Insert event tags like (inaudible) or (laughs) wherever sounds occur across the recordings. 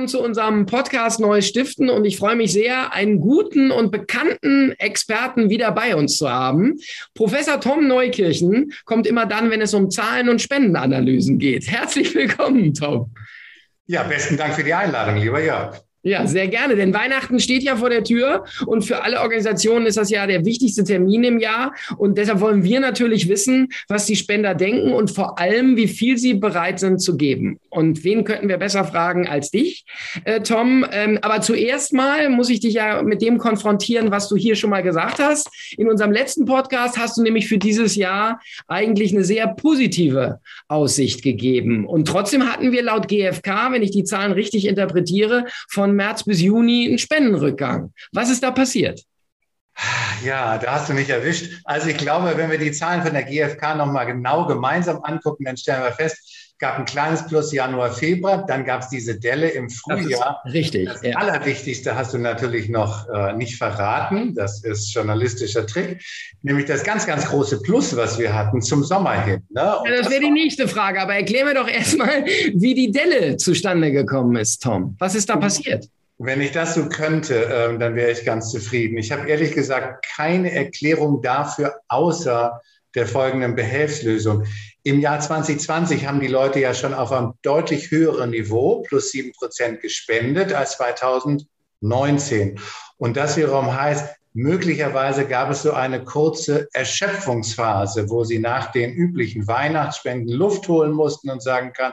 Willkommen zu unserem Podcast Neues Stiften und ich freue mich sehr, einen guten und bekannten Experten wieder bei uns zu haben. Professor Tom Neukirchen kommt immer dann, wenn es um Zahlen und Spendenanalysen geht. Herzlich willkommen, Tom. Ja, besten Dank für die Einladung, lieber Jörg. Ja, sehr gerne, denn Weihnachten steht ja vor der Tür und für alle Organisationen ist das ja der wichtigste Termin im Jahr und deshalb wollen wir natürlich wissen, was die Spender denken und vor allem, wie viel sie bereit sind zu geben. Und wen könnten wir besser fragen als dich, äh, Tom? Ähm, aber zuerst mal muss ich dich ja mit dem konfrontieren, was du hier schon mal gesagt hast. In unserem letzten Podcast hast du nämlich für dieses Jahr eigentlich eine sehr positive Aussicht gegeben und trotzdem hatten wir laut GfK, wenn ich die Zahlen richtig interpretiere, von von März bis Juni einen Spendenrückgang. Was ist da passiert? Ja, da hast du mich erwischt. Also ich glaube, wenn wir die Zahlen von der GfK nochmal genau gemeinsam angucken, dann stellen wir fest, gab ein kleines Plus Januar, Februar, dann gab es diese Delle im Frühjahr. richtig. Das ja. Allerwichtigste hast du natürlich noch äh, nicht verraten. Das ist journalistischer Trick. Nämlich das ganz, ganz große Plus, was wir hatten zum Sommer hin. Ne? Ja, das, das wäre die nächste Frage. Aber erklär mir doch erstmal, wie die Delle zustande gekommen ist, Tom. Was ist da passiert? Wenn ich das so könnte, ähm, dann wäre ich ganz zufrieden. Ich habe ehrlich gesagt keine Erklärung dafür, außer der folgenden Behelfslösung. Im Jahr 2020 haben die Leute ja schon auf einem deutlich höheren Niveau, plus sieben Prozent, gespendet als 2019. Und das wiederum heißt, möglicherweise gab es so eine kurze Erschöpfungsphase, wo sie nach den üblichen Weihnachtsspenden Luft holen mussten und sagen kann,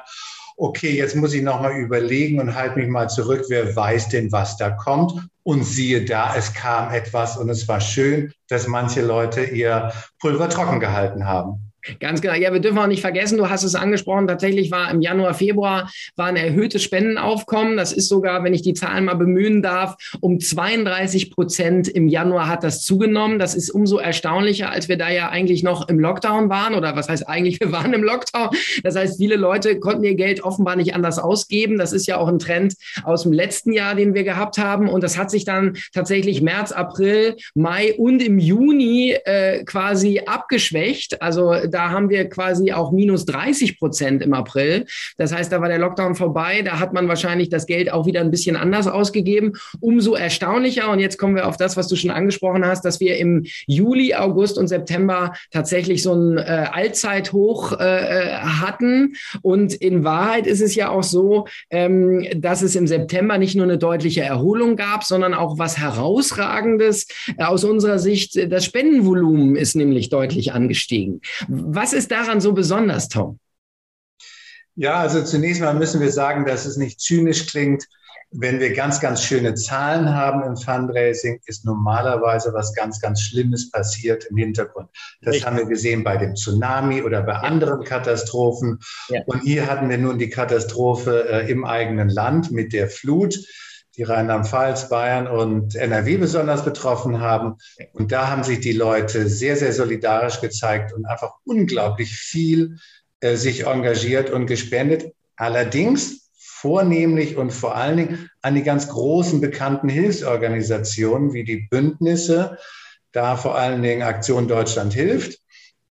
okay, jetzt muss ich nochmal überlegen und halte mich mal zurück, wer weiß denn, was da kommt. Und siehe da, es kam etwas und es war schön, dass manche Leute ihr Pulver trocken gehalten haben. Ganz genau. Ja, wir dürfen auch nicht vergessen, du hast es angesprochen, tatsächlich war im Januar, Februar war ein erhöhtes Spendenaufkommen. Das ist sogar, wenn ich die Zahlen mal bemühen darf, um 32 Prozent im Januar hat das zugenommen. Das ist umso erstaunlicher, als wir da ja eigentlich noch im Lockdown waren. Oder was heißt eigentlich, wir waren im Lockdown. Das heißt, viele Leute konnten ihr Geld offenbar nicht anders ausgeben. Das ist ja auch ein Trend aus dem letzten Jahr, den wir gehabt haben. Und das hat sich dann tatsächlich März, April, Mai und im Juni äh, quasi abgeschwächt. Also da haben wir quasi auch minus 30 Prozent im April. Das heißt, da war der Lockdown vorbei. Da hat man wahrscheinlich das Geld auch wieder ein bisschen anders ausgegeben. Umso erstaunlicher. Und jetzt kommen wir auf das, was du schon angesprochen hast, dass wir im Juli, August und September tatsächlich so ein äh, Allzeithoch äh, hatten. Und in Wahrheit ist es ja auch so, ähm, dass es im September nicht nur eine deutliche Erholung gab, sondern auch was herausragendes aus unserer Sicht. Das Spendenvolumen ist nämlich deutlich angestiegen. Was ist daran so besonders, Tom? Ja, also zunächst mal müssen wir sagen, dass es nicht zynisch klingt. Wenn wir ganz, ganz schöne Zahlen haben im Fundraising, ist normalerweise was ganz, ganz Schlimmes passiert im Hintergrund. Das Richtig. haben wir gesehen bei dem Tsunami oder bei ja. anderen Katastrophen. Ja. Und hier hatten wir nun die Katastrophe äh, im eigenen Land mit der Flut die Rheinland-Pfalz, Bayern und NRW besonders betroffen haben. Und da haben sich die Leute sehr, sehr solidarisch gezeigt und einfach unglaublich viel äh, sich engagiert und gespendet. Allerdings vornehmlich und vor allen Dingen an die ganz großen bekannten Hilfsorganisationen wie die Bündnisse, da vor allen Dingen Aktion Deutschland hilft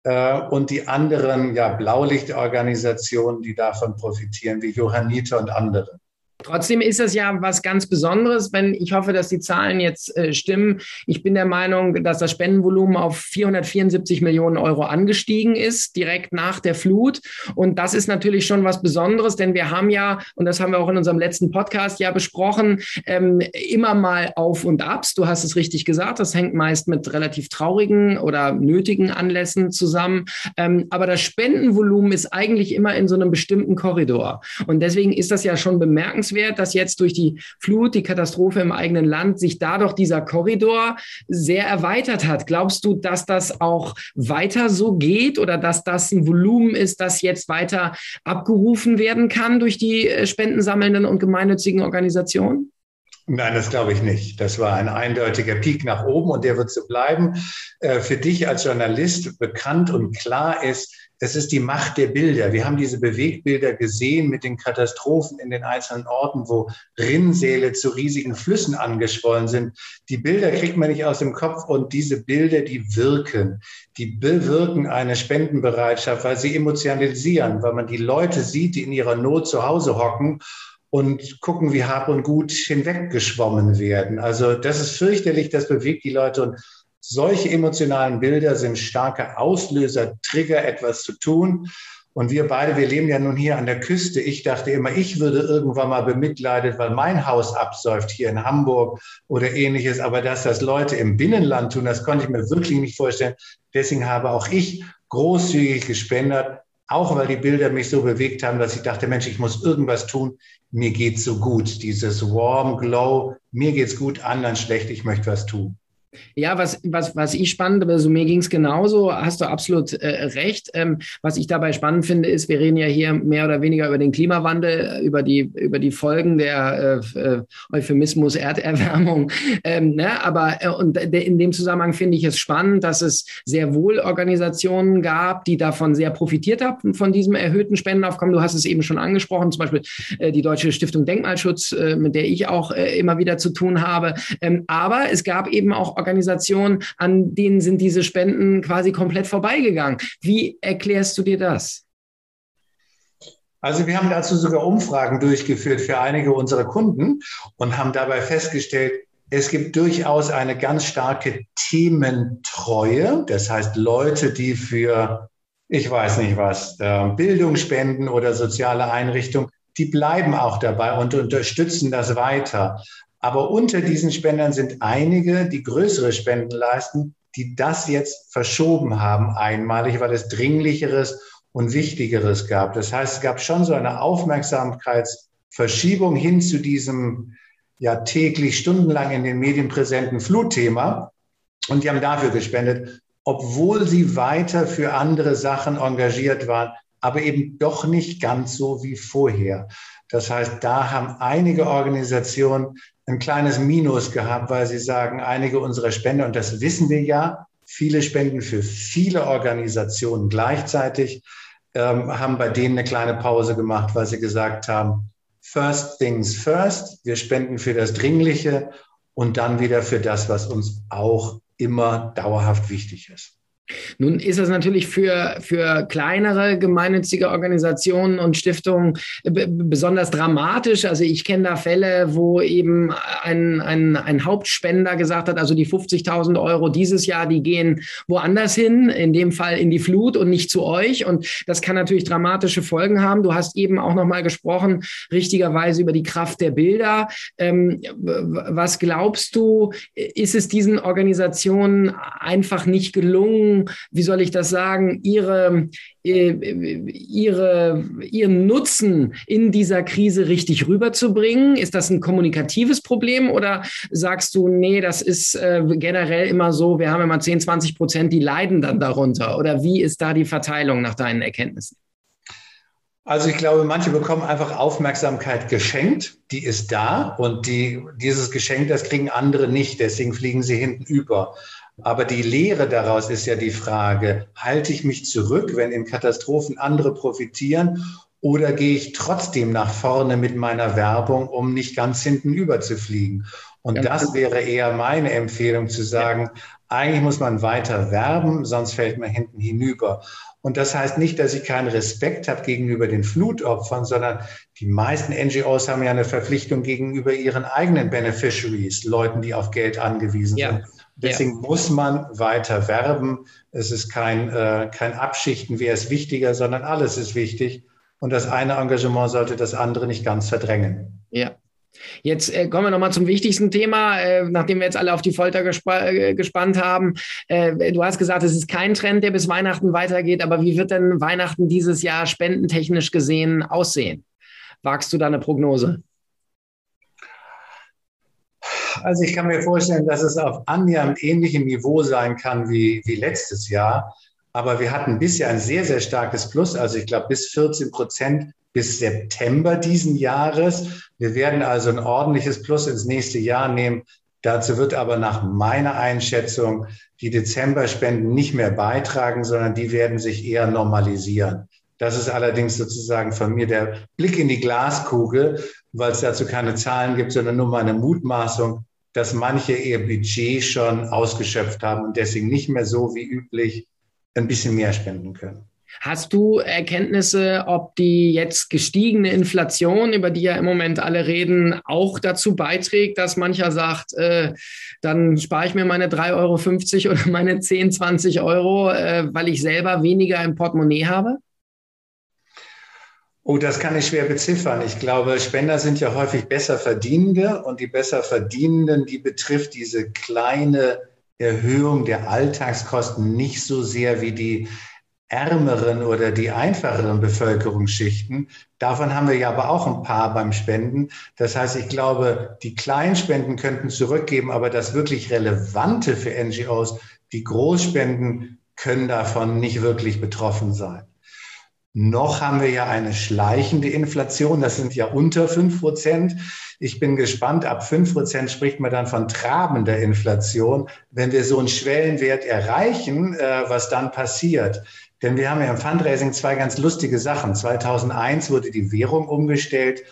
äh, und die anderen ja, Blaulichtorganisationen, die davon profitieren, wie Johanniter und andere. Trotzdem ist das ja was ganz Besonderes, wenn ich hoffe, dass die Zahlen jetzt äh, stimmen. Ich bin der Meinung, dass das Spendenvolumen auf 474 Millionen Euro angestiegen ist, direkt nach der Flut. Und das ist natürlich schon was Besonderes, denn wir haben ja, und das haben wir auch in unserem letzten Podcast ja besprochen, ähm, immer mal Auf und Abs. Du hast es richtig gesagt, das hängt meist mit relativ traurigen oder nötigen Anlässen zusammen. Ähm, aber das Spendenvolumen ist eigentlich immer in so einem bestimmten Korridor. Und deswegen ist das ja schon bemerkenswert bemerkenswert, dass jetzt durch die Flut, die Katastrophe im eigenen Land, sich dadurch dieser Korridor sehr erweitert hat. Glaubst du, dass das auch weiter so geht oder dass das ein Volumen ist, das jetzt weiter abgerufen werden kann durch die äh, spendensammelnden und gemeinnützigen Organisationen? Nein, das glaube ich nicht. Das war ein eindeutiger Peak nach oben und der wird so bleiben. Äh, für dich als Journalist bekannt und klar ist, es ist die Macht der Bilder. Wir haben diese Bewegbilder gesehen mit den Katastrophen in den einzelnen Orten, wo Rinnsäle zu riesigen Flüssen angeschwollen sind. Die Bilder kriegt man nicht aus dem Kopf und diese Bilder, die wirken. Die bewirken eine Spendenbereitschaft, weil sie emotionalisieren, weil man die Leute sieht, die in ihrer Not zu Hause hocken und gucken, wie Hab und Gut hinweggeschwommen werden. Also das ist fürchterlich, das bewegt die Leute und solche emotionalen Bilder sind starke Auslöser, Trigger, etwas zu tun. Und wir beide, wir leben ja nun hier an der Küste. Ich dachte immer, ich würde irgendwann mal bemitleidet, weil mein Haus absäuft hier in Hamburg oder ähnliches. Aber dass das Leute im Binnenland tun, das konnte ich mir wirklich nicht vorstellen. Deswegen habe auch ich großzügig gespendet, auch weil die Bilder mich so bewegt haben, dass ich dachte, Mensch, ich muss irgendwas tun. Mir geht's so gut. Dieses warm glow. Mir geht's gut, anderen schlecht. Ich möchte was tun. Ja, was, was, was ich spannend, also mir ging es genauso, hast du absolut äh, recht. Ähm, was ich dabei spannend finde, ist, wir reden ja hier mehr oder weniger über den Klimawandel, über die, über die Folgen der äh, äh Euphemismus Erderwärmung. (laughs) Ähm, ne? Aber äh, und in dem Zusammenhang finde ich es spannend, dass es sehr wohl Organisationen gab, die davon sehr profitiert haben, von diesem erhöhten Spendenaufkommen. Du hast es eben schon angesprochen, zum Beispiel äh, die Deutsche Stiftung Denkmalschutz, äh, mit der ich auch immer wieder zu tun habe. Ähm, aber es gab eben auch Organisationen, an denen sind diese Spenden quasi komplett vorbeigegangen. Wie erklärst du dir das? Also wir haben dazu sogar Umfragen durchgeführt für einige unserer Kunden und haben dabei festgestellt, es gibt durchaus eine ganz starke Thementreue. Das heißt, Leute, die für, ich weiß nicht was, ähm, Bildung spenden oder soziale Einrichtungen, die bleiben auch dabei und unterstützen das weiter. Aber unter diesen Spendern sind einige, die größere Spenden leisten, die das jetzt verschoben haben einmalig, weil es dringlicheres und wichtigeres gab. Das heißt, es gab schon so eine Aufmerksamkeitsverschiebung hin zu diesem ja täglich stundenlang in den Medien präsenten Flutthema. Und die haben dafür gespendet, obwohl sie weiter für andere Sachen engagiert waren, aber eben doch nicht ganz so wie vorher. Das heißt, da haben einige Organisationen ein kleines Minus gehabt, weil sie sagen, einige unserer Spender, und das wissen wir ja, viele spenden für viele Organisationen gleichzeitig, ähm, haben bei denen eine kleine Pause gemacht, weil sie gesagt haben, first things first, wir spenden für das Dringliche und dann wieder für das, was uns auch immer dauerhaft wichtig ist. Nun ist es natürlich für, für kleinere gemeinnützige Organisationen und Stiftungen besonders dramatisch. Also ich kenne da Fälle, wo eben ein, ein, ein Hauptspender gesagt hat, also die 50.000 Euro dieses Jahr, die gehen woanders hin, in dem Fall in die Flut und nicht zu euch. Und das kann natürlich dramatische Folgen haben. Du hast eben auch nochmal gesprochen, richtigerweise über die Kraft der Bilder. Ähm, was glaubst du, ist es diesen Organisationen einfach nicht gelungen, wie soll ich das sagen, ihre, äh, ihre, ihren Nutzen in dieser Krise richtig rüberzubringen? Ist das ein kommunikatives Problem oder sagst du, nee, das ist äh, generell immer so, wir haben immer 10, 20 Prozent, die leiden dann darunter? Oder wie ist da die Verteilung nach deinen Erkenntnissen? Also ich glaube, manche bekommen einfach Aufmerksamkeit geschenkt, die ist da und die, dieses Geschenk, das kriegen andere nicht, deswegen fliegen sie hinten über. Aber die Lehre daraus ist ja die Frage, halte ich mich zurück, wenn in Katastrophen andere profitieren oder gehe ich trotzdem nach vorne mit meiner Werbung, um nicht ganz hinten über zu fliegen? Und das wäre eher meine Empfehlung zu sagen, eigentlich muss man weiter werben, sonst fällt man hinten hinüber. Und das heißt nicht, dass ich keinen Respekt habe gegenüber den Flutopfern, sondern die meisten NGOs haben ja eine Verpflichtung gegenüber ihren eigenen Beneficiaries, Leuten, die auf Geld angewiesen ja. sind. Deswegen ja. muss man weiter werben. Es ist kein, äh, kein Abschichten, wer ist wichtiger, sondern alles ist wichtig. Und das eine Engagement sollte das andere nicht ganz verdrängen. Ja, Jetzt äh, kommen wir nochmal zum wichtigsten Thema, äh, nachdem wir jetzt alle auf die Folter gespa äh, gespannt haben. Äh, du hast gesagt, es ist kein Trend, der bis Weihnachten weitergeht, aber wie wird denn Weihnachten dieses Jahr spendentechnisch gesehen aussehen? Wagst du da eine Prognose? Also ich kann mir vorstellen, dass es auf annähernd ähnlichem Niveau sein kann wie, wie letztes Jahr. Aber wir hatten bisher ein sehr, sehr starkes Plus. Also ich glaube bis 14 Prozent bis September diesen Jahres. Wir werden also ein ordentliches Plus ins nächste Jahr nehmen. Dazu wird aber nach meiner Einschätzung die Dezember-Spenden nicht mehr beitragen, sondern die werden sich eher normalisieren. Das ist allerdings sozusagen von mir der Blick in die Glaskugel, weil es dazu keine Zahlen gibt, sondern nur meine Mutmaßung, dass manche ihr Budget schon ausgeschöpft haben und deswegen nicht mehr so wie üblich ein bisschen mehr spenden können. Hast du Erkenntnisse, ob die jetzt gestiegene Inflation, über die ja im Moment alle reden, auch dazu beiträgt, dass mancher sagt, äh, dann spare ich mir meine 3,50 Euro oder meine 10, 20 Euro, äh, weil ich selber weniger im Portemonnaie habe? Oh, das kann ich schwer beziffern. Ich glaube, Spender sind ja häufig besser Verdienende und die besser Verdienenden, die betrifft diese kleine Erhöhung der Alltagskosten nicht so sehr wie die ärmeren oder die einfacheren Bevölkerungsschichten. Davon haben wir ja aber auch ein paar beim Spenden. Das heißt, ich glaube, die Kleinspenden könnten zurückgeben, aber das wirklich Relevante für NGOs, die Großspenden, können davon nicht wirklich betroffen sein. Noch haben wir ja eine schleichende Inflation. Das sind ja unter fünf Prozent. Ich bin gespannt. Ab fünf Prozent spricht man dann von trabender Inflation. Wenn wir so einen Schwellenwert erreichen, äh, was dann passiert? Denn wir haben ja im Fundraising zwei ganz lustige Sachen. 2001 wurde die Währung umgestellt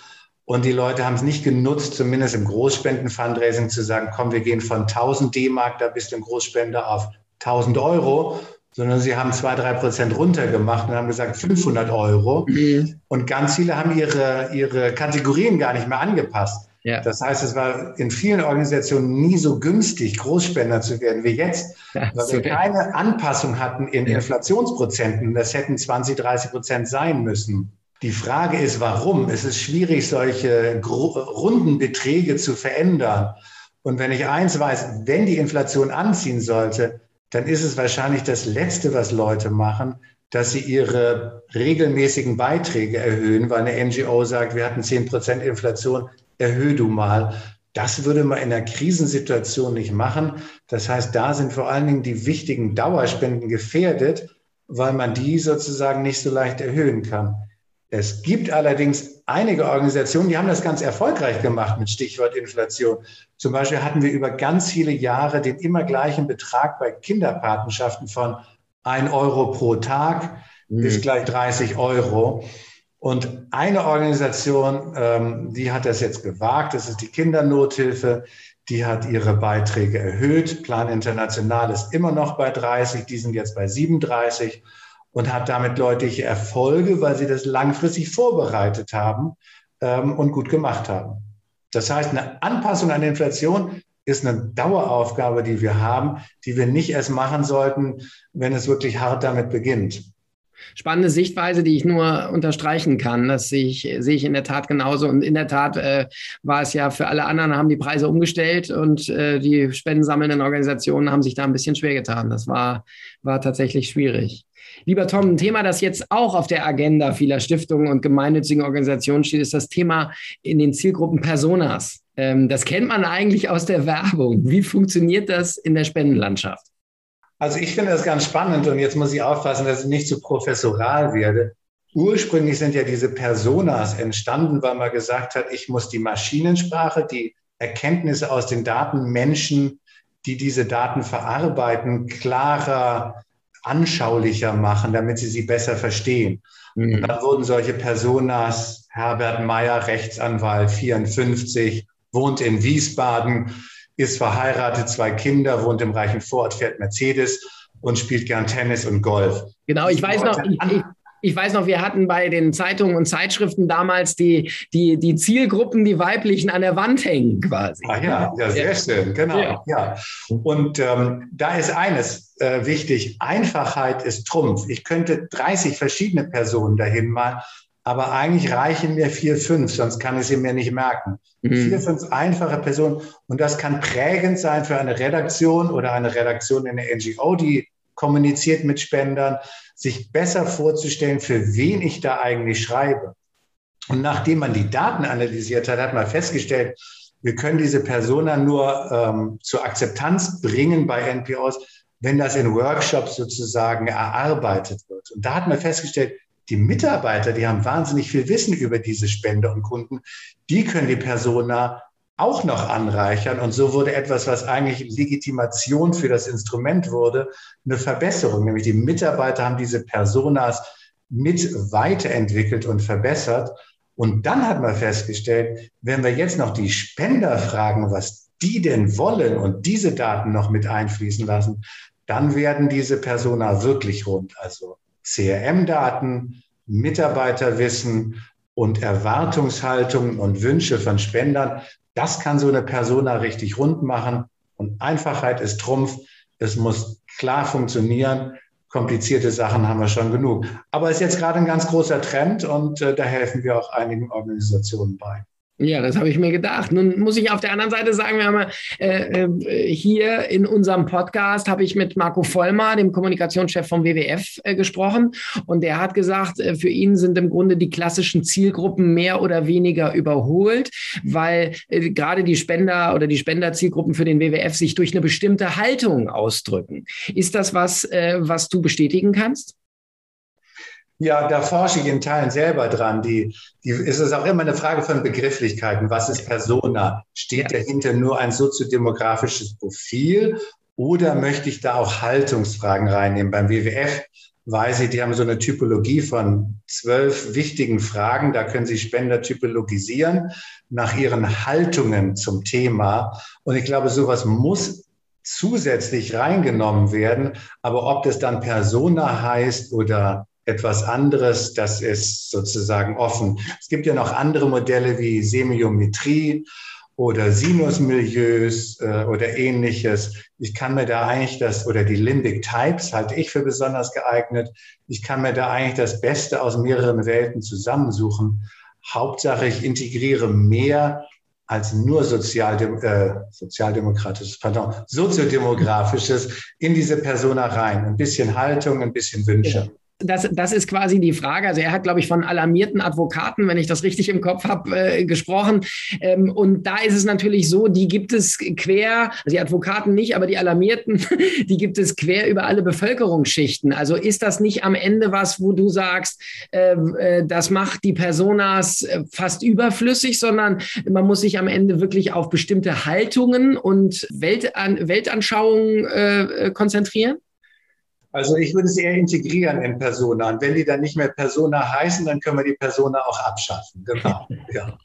und die Leute haben es nicht genutzt, zumindest im Großspenden-Fundraising zu sagen, komm, wir gehen von 1000 D-Mark, da bist du ein Großspender, auf 1000 Euro, sondern sie haben zwei, drei Prozent runtergemacht und haben gesagt 500 Euro. Mhm. Und ganz viele haben ihre, ihre Kategorien gar nicht mehr angepasst. Ja. Das heißt, es war in vielen Organisationen nie so günstig, Großspender zu werden wie jetzt, weil wir keine Anpassung hatten in ja. Inflationsprozenten. Das hätten 20, 30 Prozent sein müssen. Die Frage ist, warum? Es ist schwierig, solche runden Beträge zu verändern. Und wenn ich eins weiß, wenn die Inflation anziehen sollte, dann ist es wahrscheinlich das Letzte, was Leute machen, dass sie ihre regelmäßigen Beiträge erhöhen, weil eine NGO sagt, wir hatten 10 Prozent Inflation, erhöhe du mal. Das würde man in einer Krisensituation nicht machen. Das heißt, da sind vor allen Dingen die wichtigen Dauerspenden gefährdet, weil man die sozusagen nicht so leicht erhöhen kann. Es gibt allerdings einige Organisationen, die haben das ganz erfolgreich gemacht mit Stichwort Inflation. Zum Beispiel hatten wir über ganz viele Jahre den immer gleichen Betrag bei Kinderpatenschaften von ein Euro pro Tag mhm. bis gleich 30 Euro. Und eine Organisation, ähm, die hat das jetzt gewagt, das ist die Kindernothilfe, die hat ihre Beiträge erhöht. Plan International ist immer noch bei 30, die sind jetzt bei 37 und hat damit deutliche Erfolge, weil sie das langfristig vorbereitet haben ähm, und gut gemacht haben. Das heißt, eine Anpassung an Inflation ist eine Daueraufgabe, die wir haben, die wir nicht erst machen sollten, wenn es wirklich hart damit beginnt spannende Sichtweise, die ich nur unterstreichen kann. Das sehe ich, sehe ich in der Tat genauso. Und in der Tat äh, war es ja für alle anderen, haben die Preise umgestellt und äh, die spendensammelnden Organisationen haben sich da ein bisschen schwer getan. Das war, war tatsächlich schwierig. Lieber Tom, ein Thema, das jetzt auch auf der Agenda vieler Stiftungen und gemeinnützigen Organisationen steht, ist das Thema in den Zielgruppen Personas. Ähm, das kennt man eigentlich aus der Werbung. Wie funktioniert das in der Spendenlandschaft? Also ich finde das ganz spannend und jetzt muss ich aufpassen, dass ich nicht zu professoral werde. Ursprünglich sind ja diese Personas entstanden, weil man gesagt hat, ich muss die Maschinensprache, die Erkenntnisse aus den Daten Menschen, die diese Daten verarbeiten, klarer, anschaulicher machen, damit sie sie besser verstehen. Mhm. Und dann wurden solche Personas, Herbert Meyer, Rechtsanwalt, 54, wohnt in Wiesbaden, ist verheiratet, zwei Kinder, wohnt im reichen Vorort, fährt Mercedes und spielt gern Tennis und Golf. Genau, ich weiß noch, ich, ich, ich weiß noch, wir hatten bei den Zeitungen und Zeitschriften damals die, die, die Zielgruppen, die weiblichen an der Wand hängen quasi. Ah ja, ja sehr ja. schön, genau. Ja. ja. Und ähm, da ist eines äh, wichtig, Einfachheit ist Trumpf. Ich könnte 30 verschiedene Personen dahin malen aber eigentlich reichen mir vier, fünf, sonst kann ich sie mir nicht merken. Mhm. Vier, fünf einfache Personen und das kann prägend sein für eine Redaktion oder eine Redaktion in der NGO, die kommuniziert mit Spendern, sich besser vorzustellen, für wen ich da eigentlich schreibe. Und nachdem man die Daten analysiert hat, hat man festgestellt, wir können diese Persona nur ähm, zur Akzeptanz bringen bei NPOs, wenn das in Workshops sozusagen erarbeitet wird. Und da hat man festgestellt, die Mitarbeiter, die haben wahnsinnig viel Wissen über diese Spender und Kunden, die können die Persona auch noch anreichern. Und so wurde etwas, was eigentlich Legitimation für das Instrument wurde, eine Verbesserung. Nämlich die Mitarbeiter haben diese Personas mit weiterentwickelt und verbessert. Und dann hat man festgestellt, wenn wir jetzt noch die Spender fragen, was die denn wollen und diese Daten noch mit einfließen lassen, dann werden diese Persona wirklich rund. Also CRM-Daten, Mitarbeiterwissen und Erwartungshaltungen und Wünsche von Spendern. Das kann so eine Persona richtig rund machen. Und Einfachheit ist Trumpf. Es muss klar funktionieren. Komplizierte Sachen haben wir schon genug. Aber es ist jetzt gerade ein ganz großer Trend und äh, da helfen wir auch einigen Organisationen bei. Ja, das habe ich mir gedacht. Nun muss ich auf der anderen Seite sagen, wir haben äh, äh, hier in unserem Podcast habe ich mit Marco Vollmer, dem Kommunikationschef vom WWF, äh, gesprochen und der hat gesagt, äh, für ihn sind im Grunde die klassischen Zielgruppen mehr oder weniger überholt, weil äh, gerade die Spender oder die Spenderzielgruppen für den WWF sich durch eine bestimmte Haltung ausdrücken. Ist das was, äh, was du bestätigen kannst? Ja, da forsche ich in Teilen selber dran. Die, die, es ist auch immer eine Frage von Begrifflichkeiten. Was ist Persona? Steht dahinter nur ein soziodemografisches Profil oder möchte ich da auch Haltungsfragen reinnehmen? Beim WWF weiß ich, die haben so eine Typologie von zwölf wichtigen Fragen. Da können Sie Spender typologisieren nach ihren Haltungen zum Thema. Und ich glaube, sowas muss zusätzlich reingenommen werden. Aber ob das dann Persona heißt oder etwas anderes, das ist sozusagen offen. Es gibt ja noch andere Modelle wie Semiometrie oder Sinusmilieus äh, oder ähnliches. Ich kann mir da eigentlich das, oder die Limbic Types halte ich für besonders geeignet. Ich kann mir da eigentlich das Beste aus mehreren Welten zusammensuchen. Hauptsache, ich integriere mehr als nur Sozialdem äh, sozialdemokratisches, pardon, soziodemografisches in diese Persona rein. Ein bisschen Haltung, ein bisschen Wünsche das, das ist quasi die Frage. Also er hat, glaube ich, von alarmierten Advokaten, wenn ich das richtig im Kopf habe, äh, gesprochen. Ähm, und da ist es natürlich so, die gibt es quer, also die Advokaten nicht, aber die Alarmierten, (laughs) die gibt es quer über alle Bevölkerungsschichten. Also ist das nicht am Ende was, wo du sagst, äh, äh, das macht die Personas äh, fast überflüssig, sondern man muss sich am Ende wirklich auf bestimmte Haltungen und Weltan Weltanschauungen äh, äh konzentrieren? Also ich würde sie eher integrieren in Persona. Und wenn die dann nicht mehr Persona heißen, dann können wir die Persona auch abschaffen. Genau. (laughs) Ja.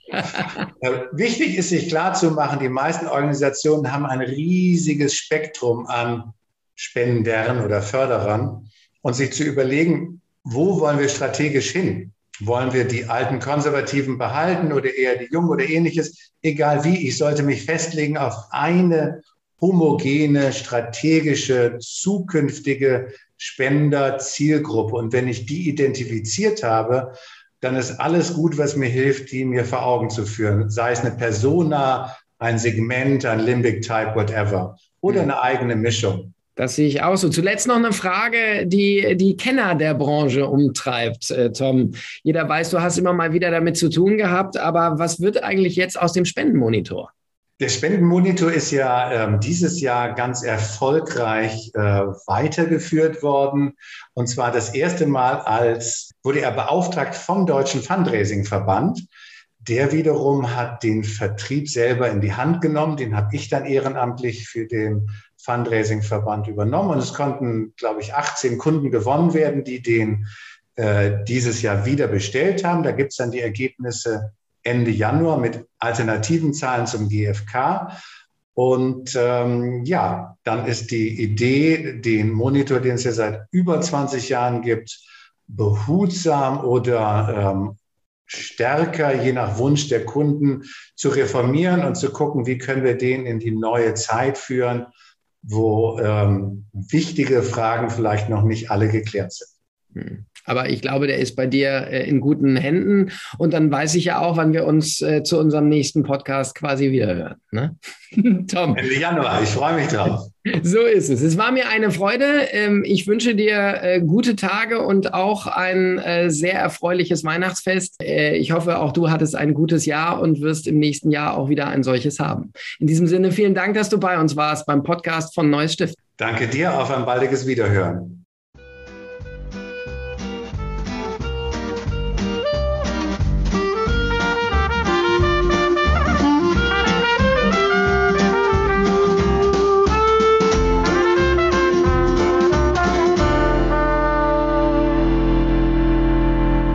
Äh, wichtig ist, sich klarzumachen, die meisten Organisationen haben ein riesiges Spektrum an Spendern oder Förderern und sich zu überlegen, wo wollen wir strategisch hin? Wollen wir die alten Konservativen behalten oder eher die Jungen oder ähnliches? Egal wie, ich sollte mich festlegen auf eine homogene, strategische, zukünftige Spender-Zielgruppe. Und wenn ich die identifiziert habe, dann ist alles gut, was mir hilft, die mir vor Augen zu führen. Sei es eine Persona, ein Segment, ein Limbic Type, whatever. Oder eine eigene Mischung. Das sehe ich auch so. Zuletzt noch eine Frage, die die Kenner der Branche umtreibt, äh, Tom. Jeder weiß, du hast immer mal wieder damit zu tun gehabt, aber was wird eigentlich jetzt aus dem Spendenmonitor? Der Spendenmonitor ist ja ähm, dieses Jahr ganz erfolgreich äh, weitergeführt worden. Und zwar das erste Mal als, wurde er beauftragt vom Deutschen Fundraising-Verband. Der wiederum hat den Vertrieb selber in die Hand genommen. Den habe ich dann ehrenamtlich für den Fundraising-Verband übernommen. Und es konnten, glaube ich, 18 Kunden gewonnen werden, die den äh, dieses Jahr wieder bestellt haben. Da gibt es dann die Ergebnisse Ende Januar mit alternativen Zahlen zum GfK. Und ähm, ja, dann ist die Idee, den Monitor, den es ja seit über 20 Jahren gibt, behutsam oder ähm, stärker, je nach Wunsch der Kunden, zu reformieren und zu gucken, wie können wir den in die neue Zeit führen, wo ähm, wichtige Fragen vielleicht noch nicht alle geklärt sind. Hm. Aber ich glaube, der ist bei dir äh, in guten Händen. Und dann weiß ich ja auch, wann wir uns äh, zu unserem nächsten Podcast quasi wiederhören. Ne? (laughs) Tom. Ende Januar, ich freue mich drauf. (laughs) So ist es. Es war mir eine Freude. Ähm, ich wünsche dir äh, gute Tage und auch ein sehr erfreuliches Weihnachtsfest. Ich hoffe, auch du hattest ein gutes Jahr und wirst im nächsten Jahr auch wieder ein solches haben. In diesem Sinne, vielen Dank, dass du bei uns warst beim Podcast von Neues Stift. Danke dir, auf ein baldiges Wiederhören.